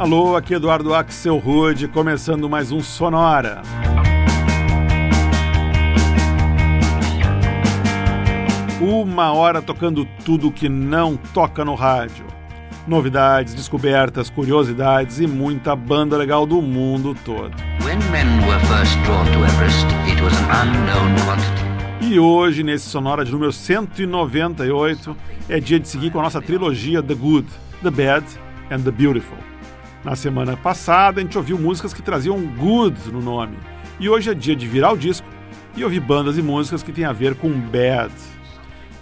Alô, aqui Eduardo Axel Rude, começando mais um Sonora. Uma hora tocando tudo que não toca no rádio. Novidades, descobertas, curiosidades e muita banda legal do mundo todo. E hoje, nesse Sonora de número 198, é dia de seguir com a nossa trilogia The Good, The Bad and The Beautiful. Na semana passada, a gente ouviu músicas que traziam good no nome. E hoje é dia de virar o disco e ouvir bandas e músicas que têm a ver com bad.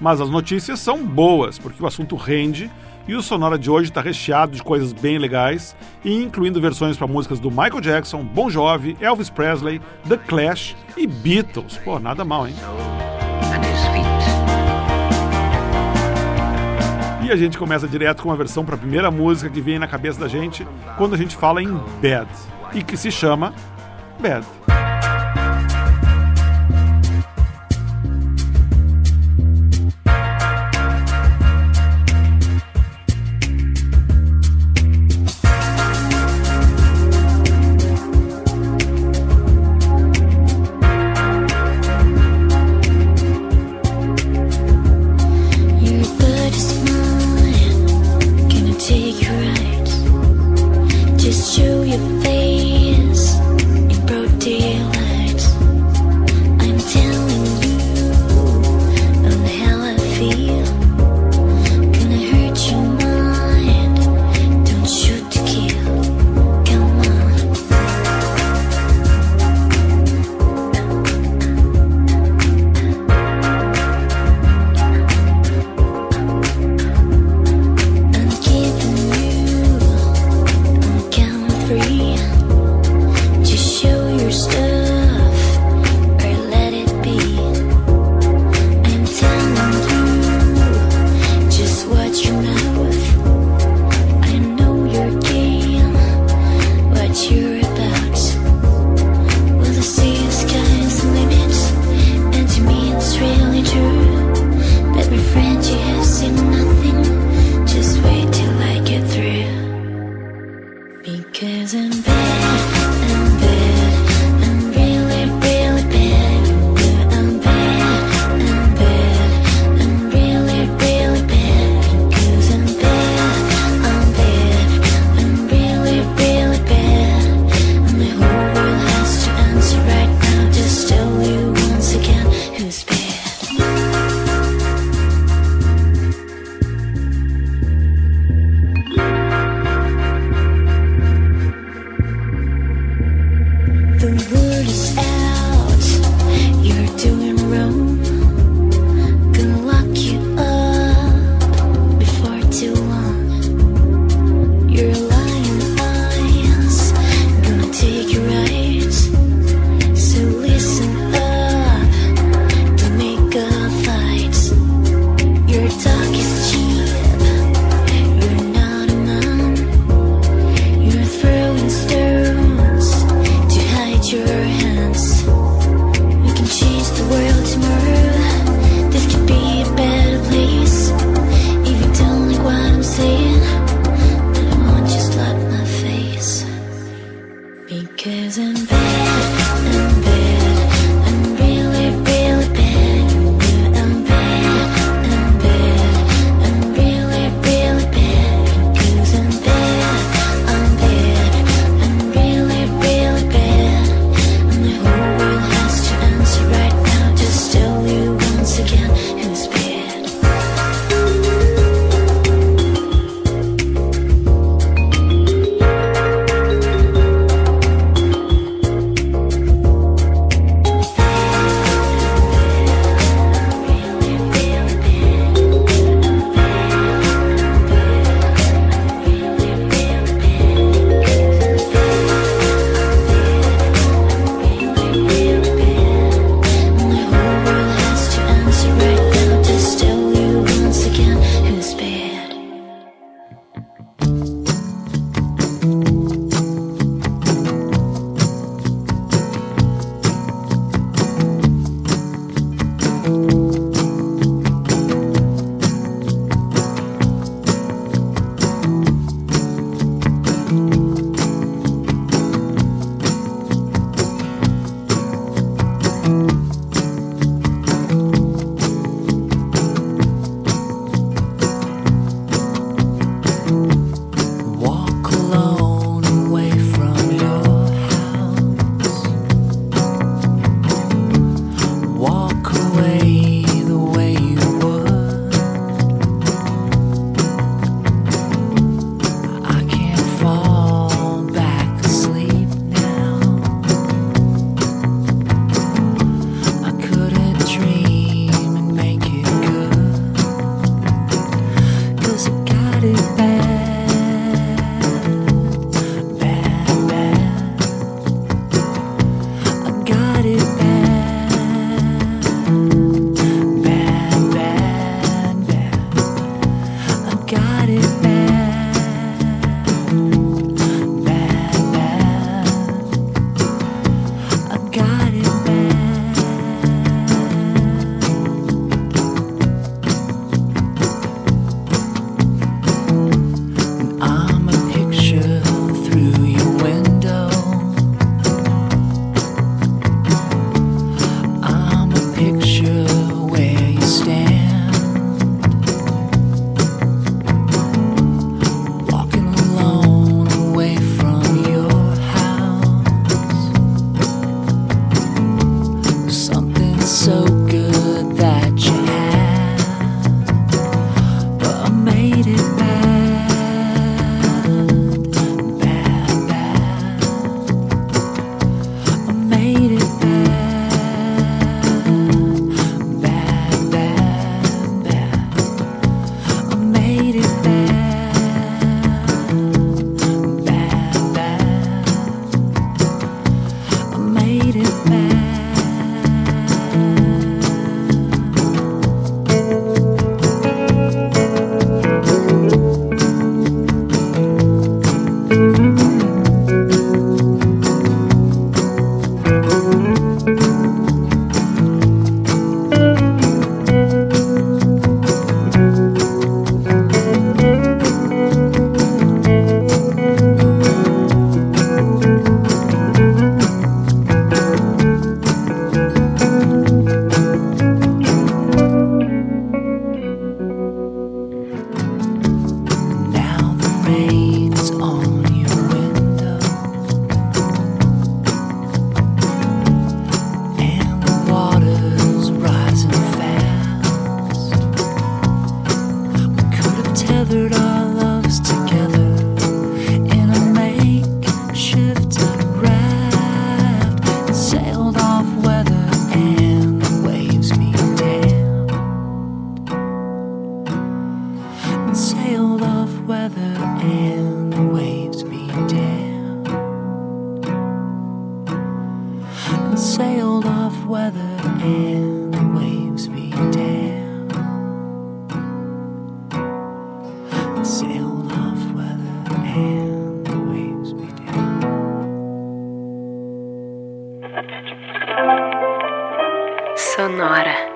Mas as notícias são boas, porque o assunto rende e o Sonora de hoje está recheado de coisas bem legais, incluindo versões para músicas do Michael Jackson, Bon Jovi, Elvis Presley, The Clash e Beatles. Pô, nada mal, hein? E a gente começa direto com uma versão para a primeira música que vem na cabeça da gente quando a gente fala em Bad, e que se chama Bad. Sonora.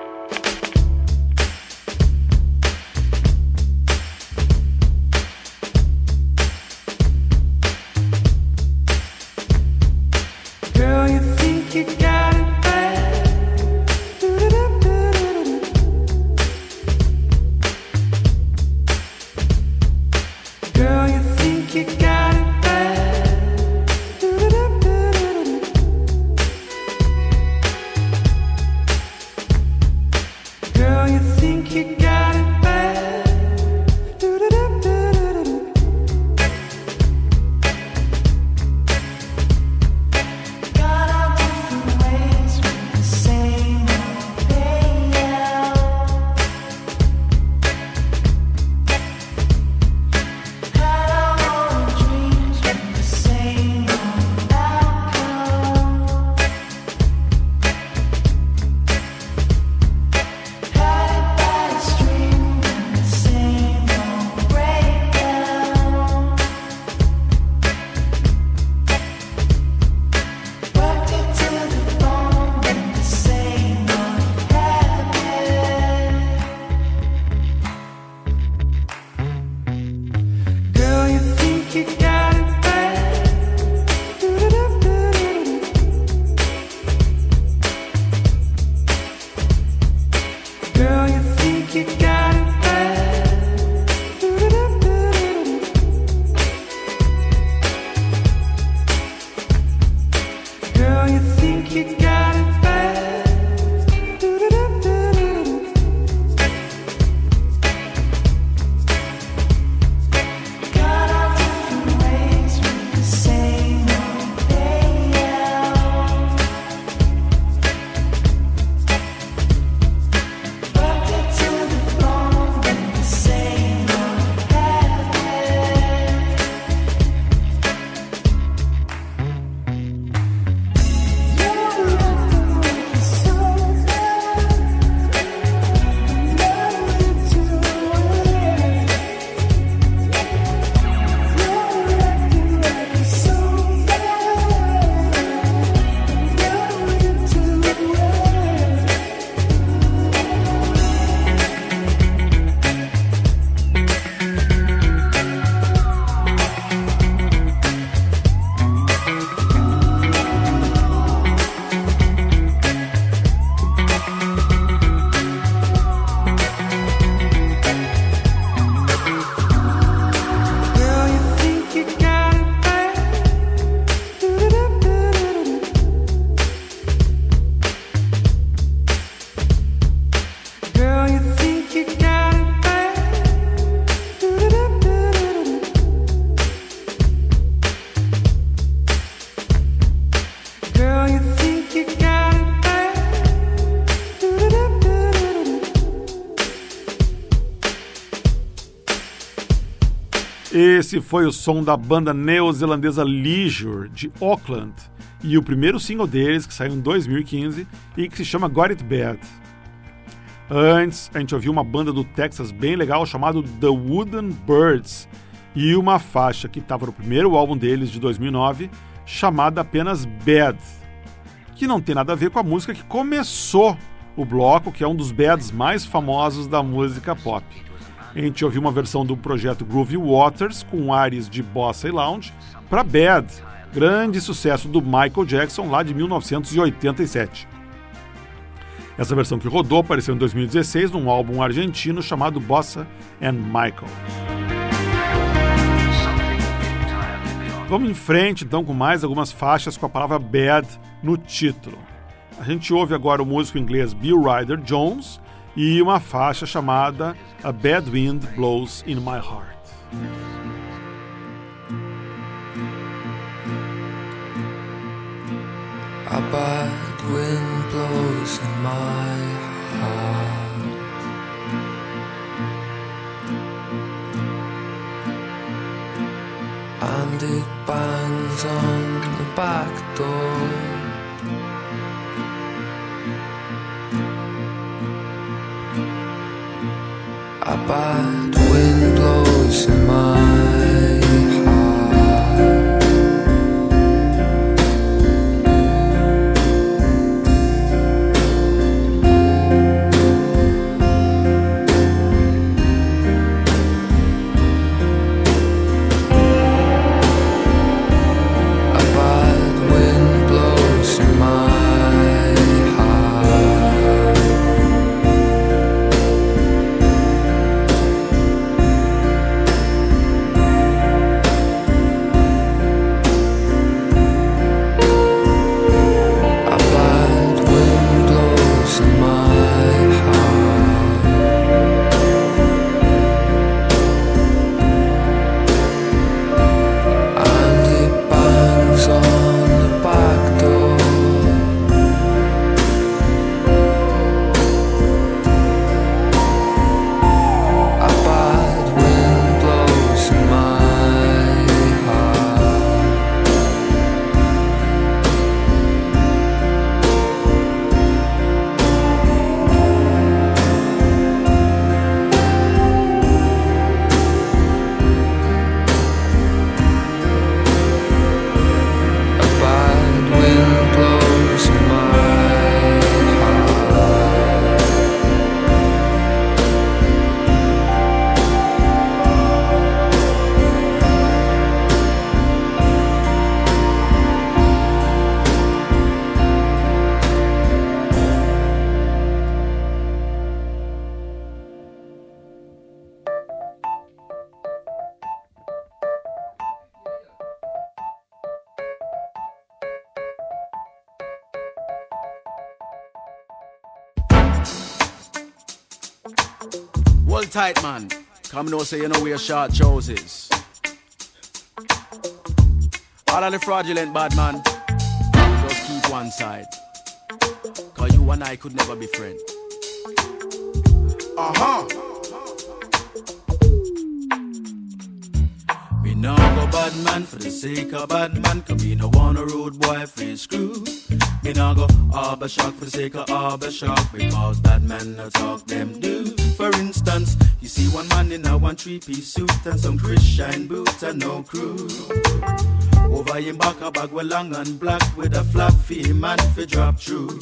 kick Esse foi o som da banda neozelandesa Leisure, de Auckland, e o primeiro single deles, que saiu em 2015 e que se chama Got It Bad. Antes, a gente ouviu uma banda do Texas bem legal chamado The Wooden Birds e uma faixa que estava no primeiro álbum deles de 2009 chamada apenas Bad, que não tem nada a ver com a música que começou o bloco, que é um dos bads mais famosos da música pop. A gente ouviu uma versão do projeto Groovy Waters com ares de bossa e lounge para Bad, grande sucesso do Michael Jackson lá de 1987. Essa versão que rodou apareceu em 2016 num álbum argentino chamado Bossa and Michael. Vamos em frente então com mais algumas faixas com a palavra bad no título. A gente ouve agora o músico inglês Bill Ryder Jones e uma faixa chamada A Bad Wind Blows in My Heart. A bad wind blows in my heart. And it bangs on the back door. A bad wind blows in my tight, man. Come no say you know where wear short trousers. All of the fraudulent bad man, just keep one side. Cause you and I could never be friends. Uh-huh. Me no go bad man for the sake of bad man, cause me no want a rude boy for screw. Me no go arbor shock for the sake of arbor shock, because bad men no talk them do. For instance, you see one man in a one three-piece suit and some Christian boots and no crew. Over him back a bag well long and black with a for him man fi drop through.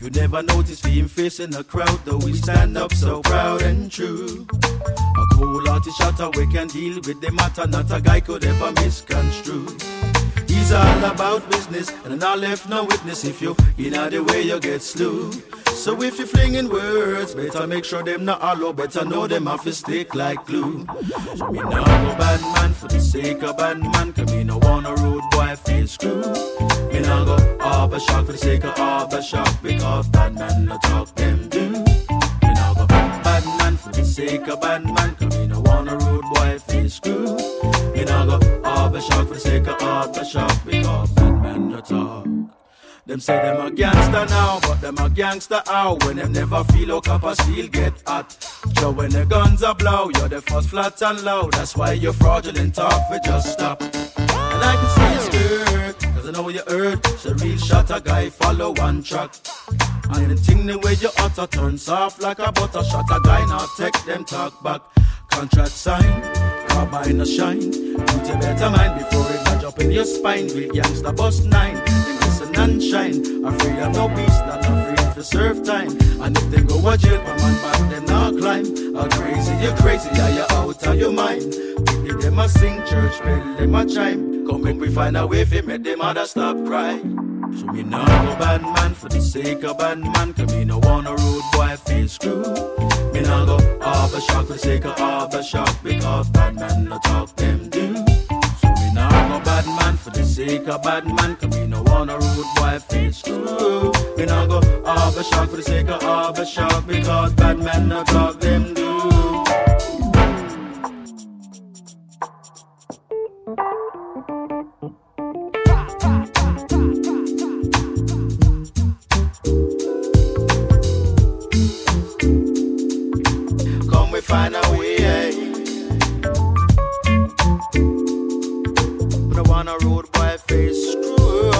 You never notice for him facing a crowd, though we stand up so proud and true. A cool artist shot we can deal with the matter, not a guy could ever misconstrue. He's all about business, and I left no witness if you in the way you get slew. So if you flinging words, better make sure them not hollow, better know them off to stick like glue. So me no go bad man for the sake of bad man, cause me no want a rude boy feel screw. Me no go arbor shock for the sake of arbor shock, because bad man no talk them do. Me no go bad man for the sake of bad man, cause me no want a rude boy feel screw. No shock for the sake of arbor shock, because bad man no talk. Them say them a gangster now, but them a gangster out when them never feel like copper steel get hot. So when the guns are blow, you're the first flat and low. That's why you're fraudulent talk for just stop. And I can see you skirt, cause I know you hurt. So real shot a guy follow one track. And the thing the way you utter turns off like a butter shot a guy now take them talk back. Contract sign, carbine a shine. Put your better mind before it jump in your spine. Real gangster bust nine and shine. Afraid of no beast, not afraid to serve time. And if they go a jail, my on back, not climb. Are crazy, you're crazy, yeah, you out of your mind. If them a sing church bell, them a chime. Come make we find a way fi make them mother stop cry. So me no go bad man for the sake of bad man, cause me no wanna road boy feel screwed. Me no go harbor shock for the sake of harbor shock, because bad man no talk them do. So me no go bad man for the sake of bad man, cause me no wanna road boy feel screwed. Me no go harbor shock for the sake of harbor shock, because bad man no talk them do. find a way. We don't want a road boy face screw.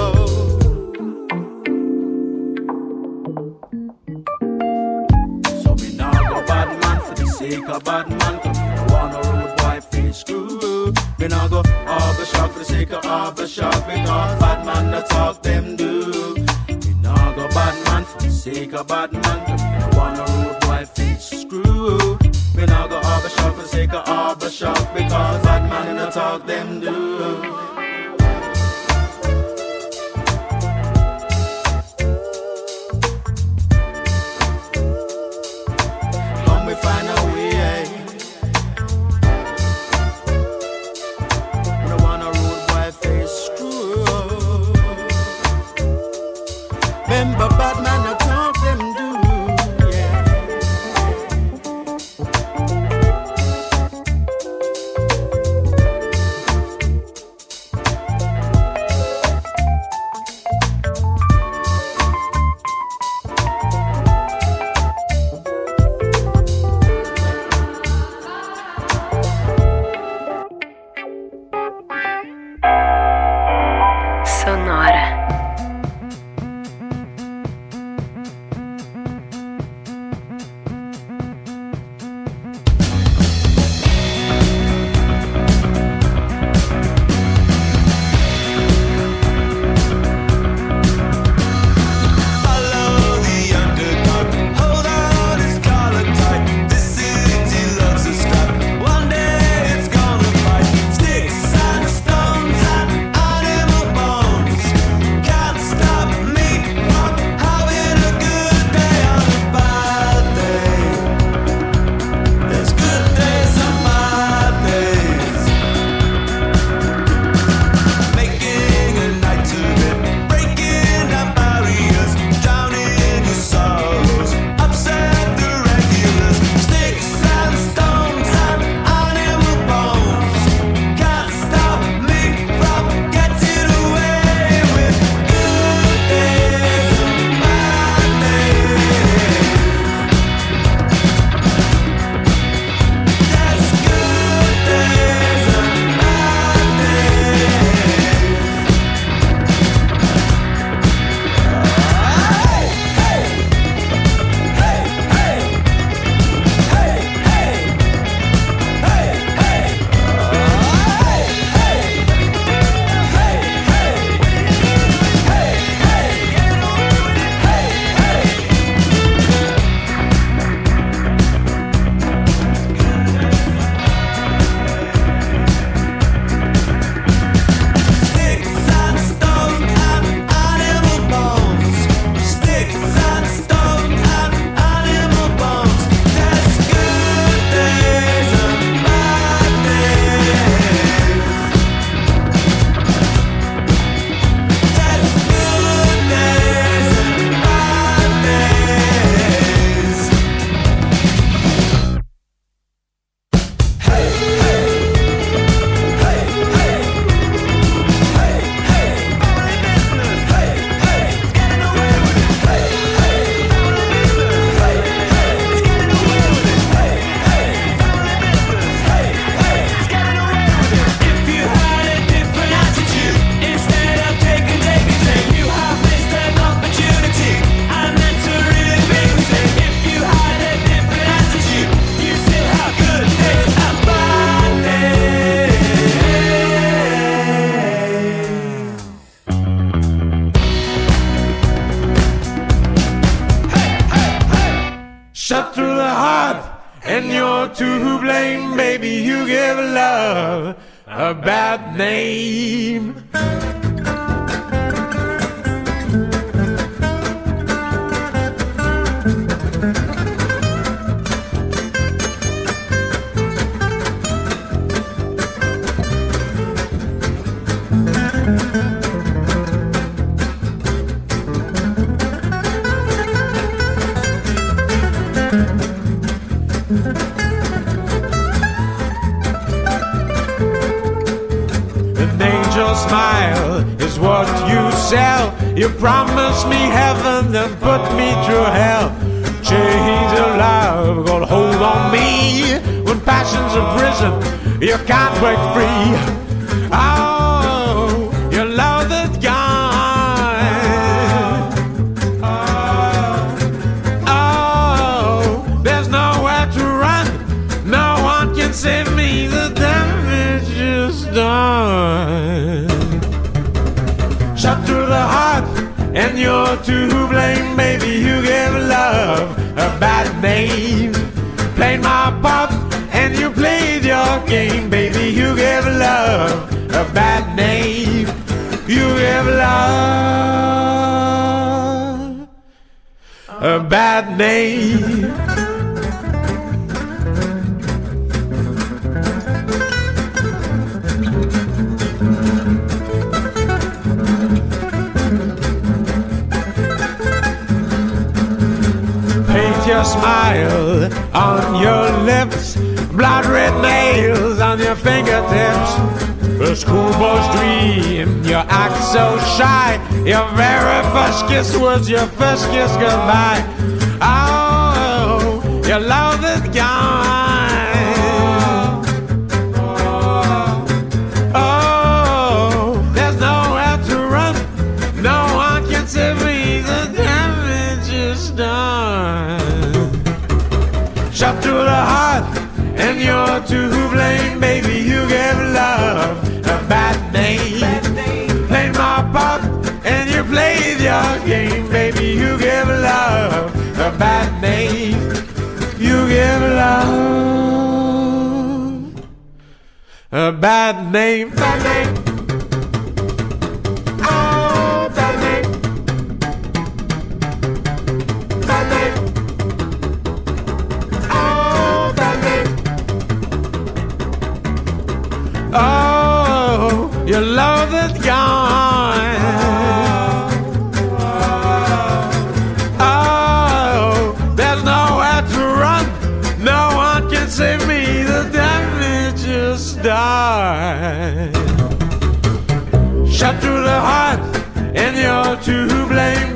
So me now go bad man for the sake of bad man. Don't want a road boy face screw. Me nah go barber shop for the sake of barber shop because bad man the talk them do. Me nah go bad man for the sake of bad man. Don't wanna road boy face screw. Me now go barbershop for sake of barbershop because bad man in the talk them do. a bad name. A bad name. Paint your smile on your lips, blood red nails on your fingertips. A schoolboy's dream, you act so shy. Your very first kiss was your first kiss goodbye. A bad name. Bad name.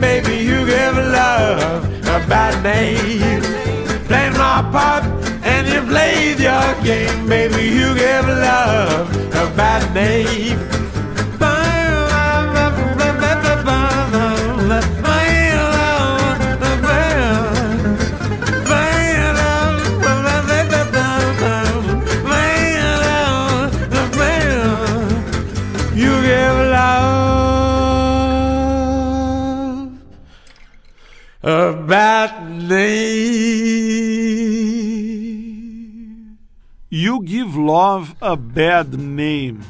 Baby. You gave love a bad name. Played my part, and you played your game, baby. You gave love a bad name. Give Love a Bad Name.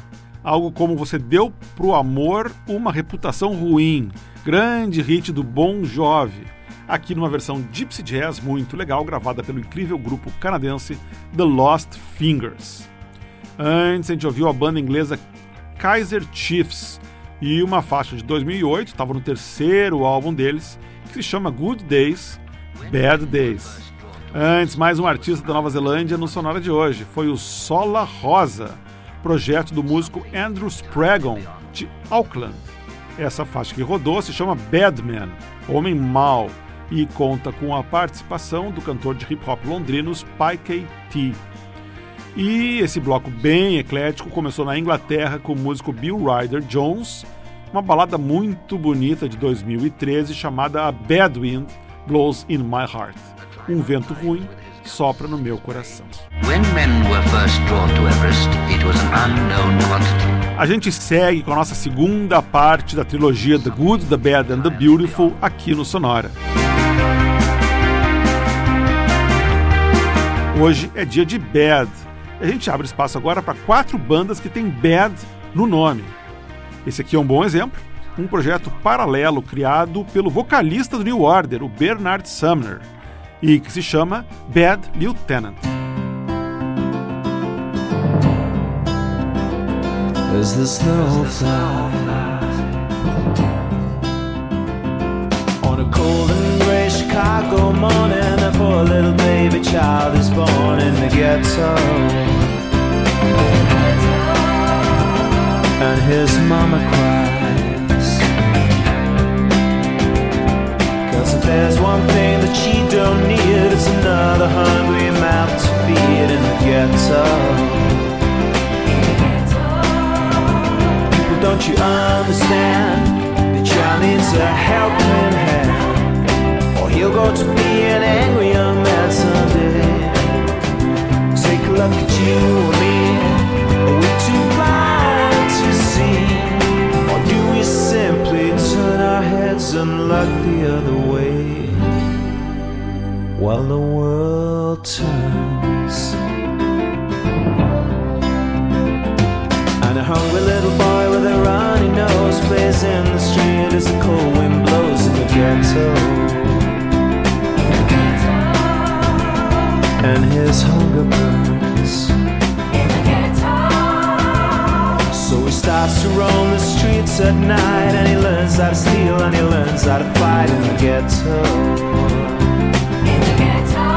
Algo como você deu pro amor uma reputação ruim. Grande hit do Bon Jovi. Aqui numa versão Gypsy Jazz muito legal, gravada pelo incrível grupo canadense The Lost Fingers. Antes a gente ouviu a banda inglesa Kaiser Chiefs e uma faixa de 2008, estava no terceiro álbum deles, que se chama Good Days, Bad Days. Antes, mais um artista da Nova Zelândia no Sonora de hoje, foi o Sola Rosa, projeto do músico Andrew Spragon, de Auckland. Essa faixa que rodou se chama Badman, Homem Mau, e conta com a participação do cantor de hip hop londrino Spike T. E esse bloco bem eclético começou na Inglaterra com o músico Bill Ryder Jones, uma balada muito bonita de 2013 chamada A Bad Wind Blows in My Heart. Um vento ruim sopra no meu coração. Everest. A gente segue com a nossa segunda parte da trilogia The Good, The Bad and The Beautiful aqui no Sonora. Hoje é dia de Bad. A gente abre espaço agora para quatro bandas que têm Bad no nome. Esse aqui é um bom exemplo, um projeto paralelo criado pelo vocalista do New Order, o Bernard Sumner, e que se chama Bad Lieutenant. As the snow flies On a cold and gray Chicago morning Before a little baby child is born in the ghetto. And his mama cries there's one thing that she don't need. It's another hungry mouth to feed in the ghetto. People, don't you understand? The child needs a helping hand, or he'll go to be an angry young man someday. Take a look at you heads and look the other way? While the world turns. And a hungry little boy with a runny nose plays in the street as the cold wind blows in the ghetto. And his hunger burns. Starts to roam the streets at night and he learns how to steal and he learns how to fight in the ghetto. In the ghetto.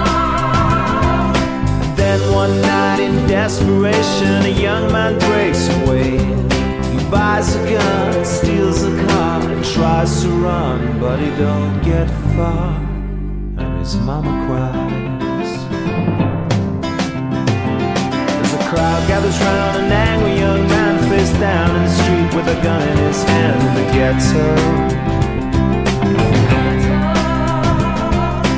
Then one night in desperation, a young man breaks away. He buys a gun, steals a car, and tries to run, but he don't get far. And his mama cries. As the crowd gathers round, an angry young man down in the street with a gun in his hand in the ghetto.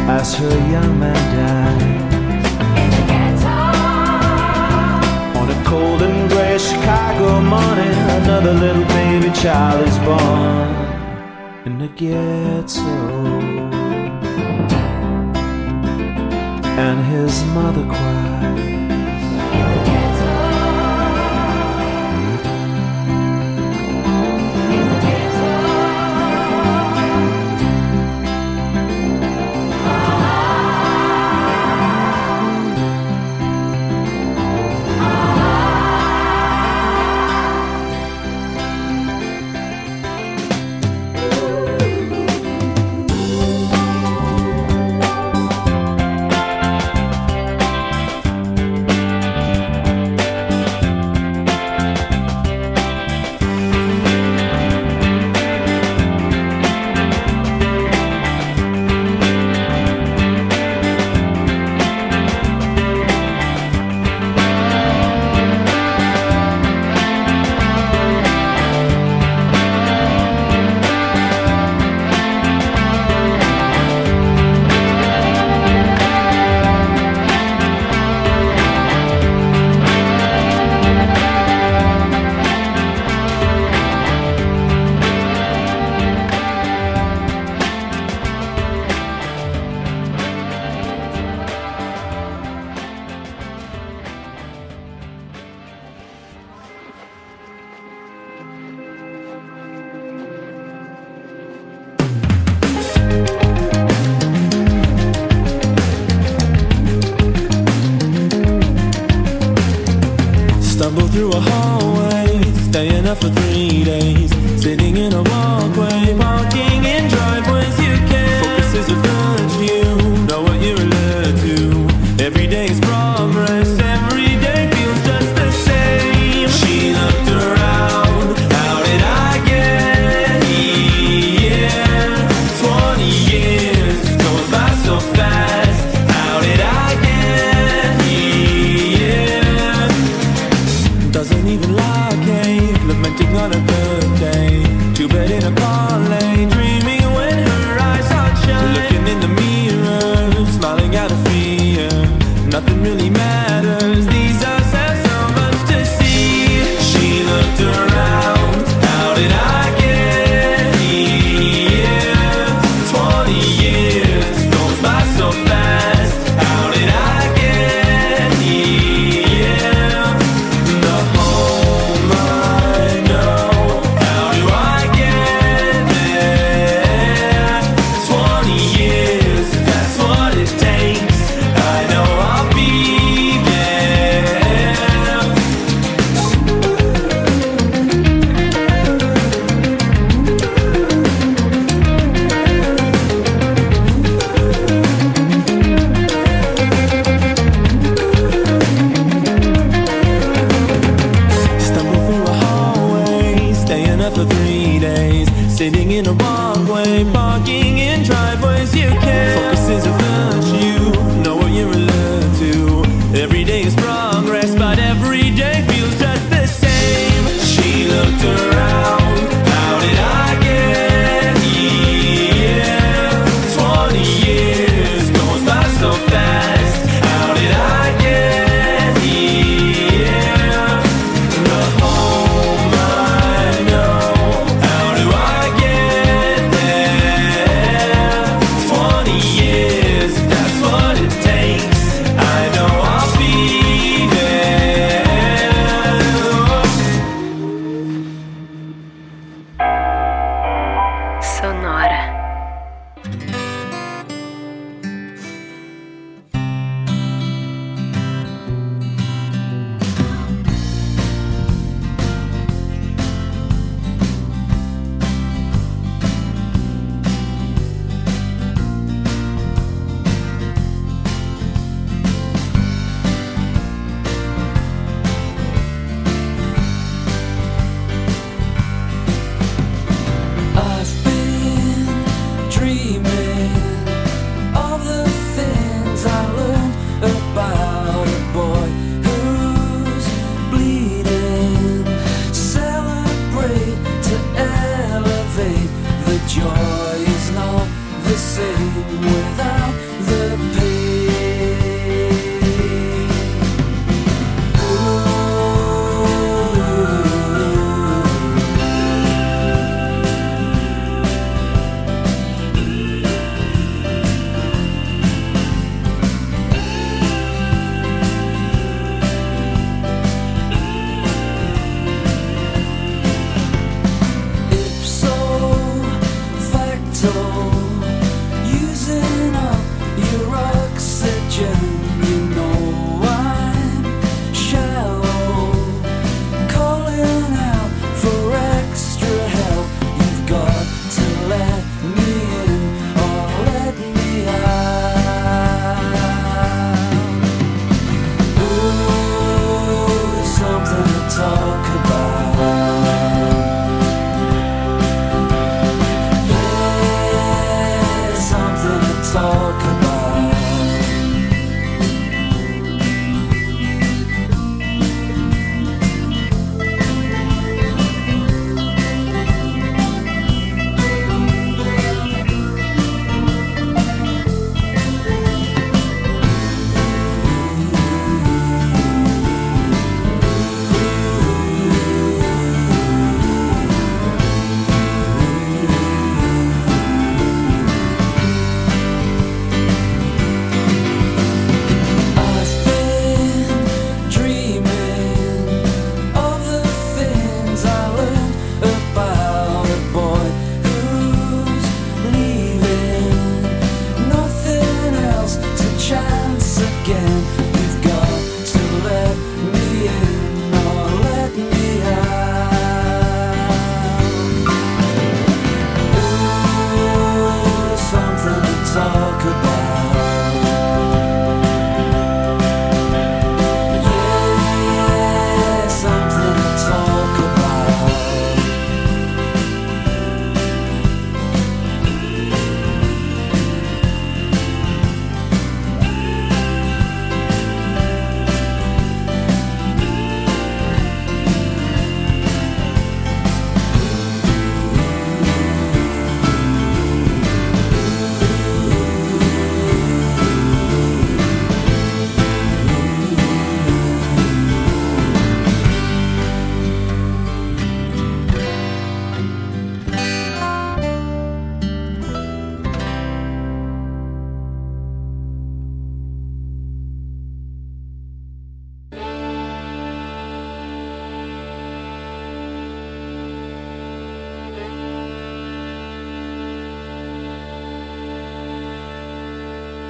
As her young man dies. In the ghetto. On a cold and gray Chicago morning, another little baby child is born in the ghetto. And his mother cries.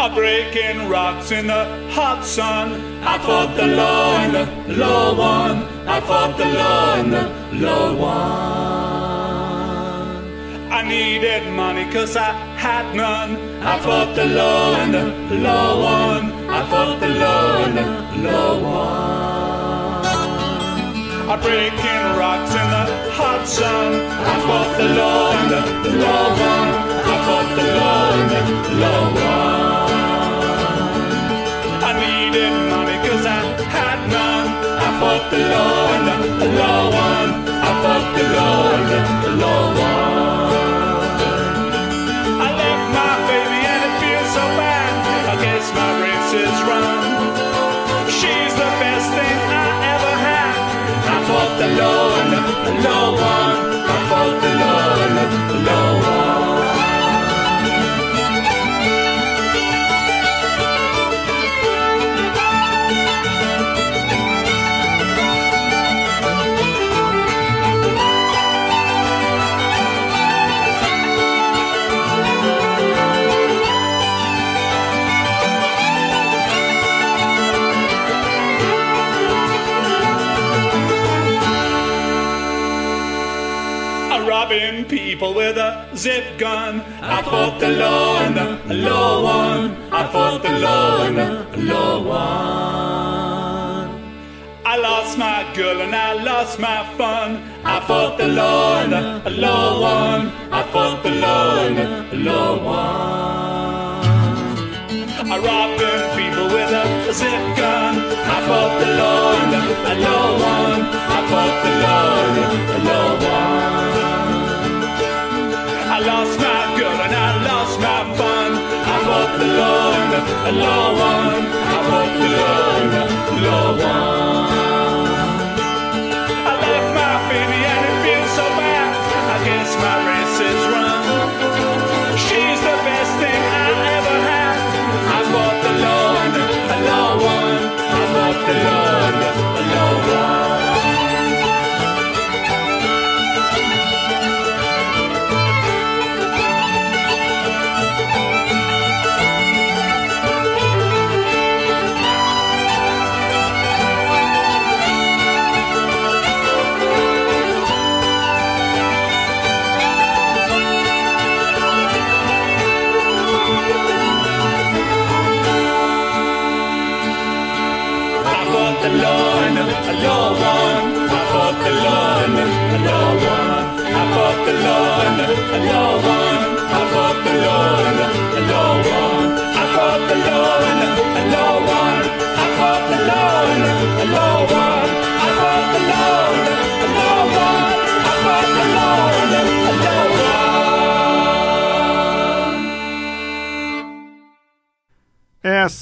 Are breaking rocks in the hot sun. I fought the law and the law won. I fought the law and the law won. I needed money cause I had none. I fought the law and the law won. I fought the law and the law won. I'm breaking rocks in the hot sun. I fought the law and the law won. I fought the law and the law won. Needed money cause I had none. I fought the law and the law won. I fought the law and the law won. I left my baby and it feels so bad. I guess my race is run. She's the best thing I ever had. I fought the law and the law won. I fought the law and the law won. Robbing people with a zip gun. I fought the law and the law won. I fought the law and the law won. I lost my girl and I lost my fun. I fought the law and the law won. I fought the law and the law won. I robbing people with a zip gun. I fought the law and the law won. I fought the law and the law won. I lost my girl and I lost my fun. I fought the and the law won. I fought the and the law won.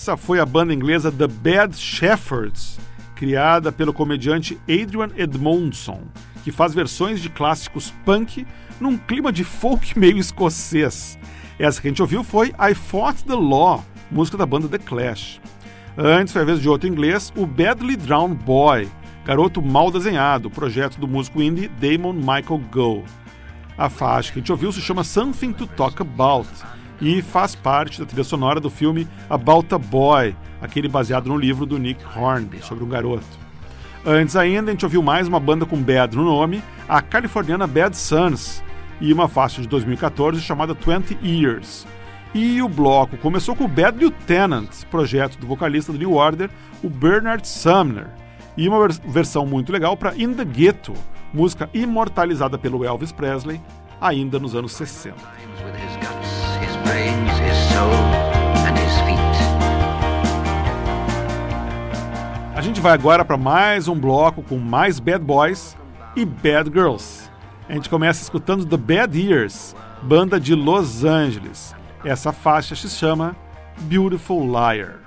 Essa foi a banda inglesa The Bad Shepherds, criada pelo comediante Adrian Edmondson, que faz versões de clássicos punk num clima de folk meio escocês. Essa que a gente ouviu foi I Fought the Law, música da banda The Clash. Antes foi a vez de outro inglês, o Badly Drowned Boy, garoto mal desenhado, projeto do músico indie Damon Michael Go. A faixa que a gente ouviu se chama Something to Talk About e faz parte da trilha sonora do filme About a Boy, aquele baseado no livro do Nick Hornby, sobre um garoto. Antes ainda, a gente ouviu mais uma banda com Bad no nome, a californiana Bad Sons, e uma faixa de 2014 chamada 20 Years. E o bloco começou com o Bad Lieutenant, projeto do vocalista do New Order, o Bernard Sumner, e uma vers- versão muito legal para In the Ghetto, música imortalizada pelo Elvis Presley, ainda nos anos 60. Brains, his soul, and his feet. A gente vai agora para mais um bloco com mais Bad Boys e Bad Girls. A gente começa escutando The Bad Years, banda de Los Angeles. Essa faixa se chama Beautiful Liar.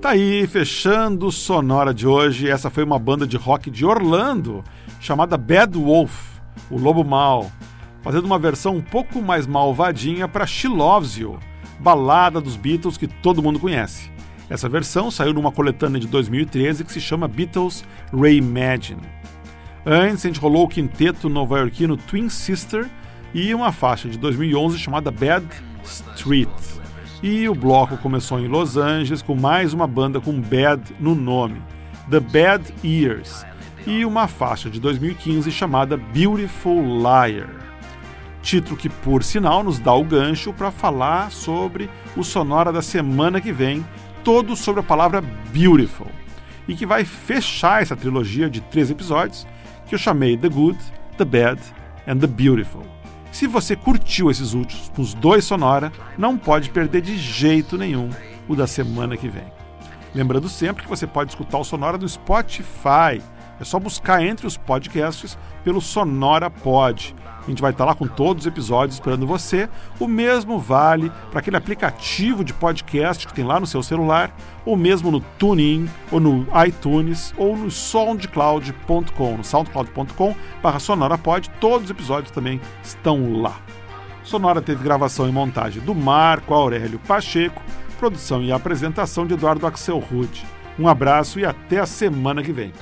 Tá aí, fechando o Sonora de hoje. Essa foi uma banda de rock de Orlando chamada Bad Wolf, o Lobo Mal, fazendo uma versão um pouco mais malvadinha para She Loves You, balada dos Beatles que todo mundo conhece. Essa versão saiu numa coletânea de 2013 que se chama Beatles Reimagine. Antes, a gente rolou o quinteto nova-iorquino Twin Sister e uma faixa de 2011 chamada Bad Street. E o bloco começou em Los Angeles com mais uma banda com Bad no nome, The Bad Ears, e uma faixa de 2015 chamada Beautiful Liar. Título que, por sinal, nos dá o gancho para falar sobre o Sonora da semana que vem, todo sobre a palavra Beautiful, e que vai fechar essa trilogia de três episódios que eu chamei The Good, The Bad and The Beautiful. Se você curtiu esses últimos dois Sonora, não pode perder de jeito nenhum o da semana que vem. Lembrando sempre que você pode escutar o Sonora no Spotify. É só buscar entre os podcasts pelo Sonora Pod. A gente vai estar lá com todos os episódios esperando você. O mesmo vale para aquele aplicativo de podcast que tem lá no seu celular, ou mesmo no TuneIn, ou no iTunes, ou no soundcloud.com. No soundcloud.com barra sonorapod, todos os episódios também estão lá. Sonora teve gravação e montagem do Marco Aurélio Pacheco, produção e apresentação de Eduardo Axel Rude. Um abraço e até a semana que vem.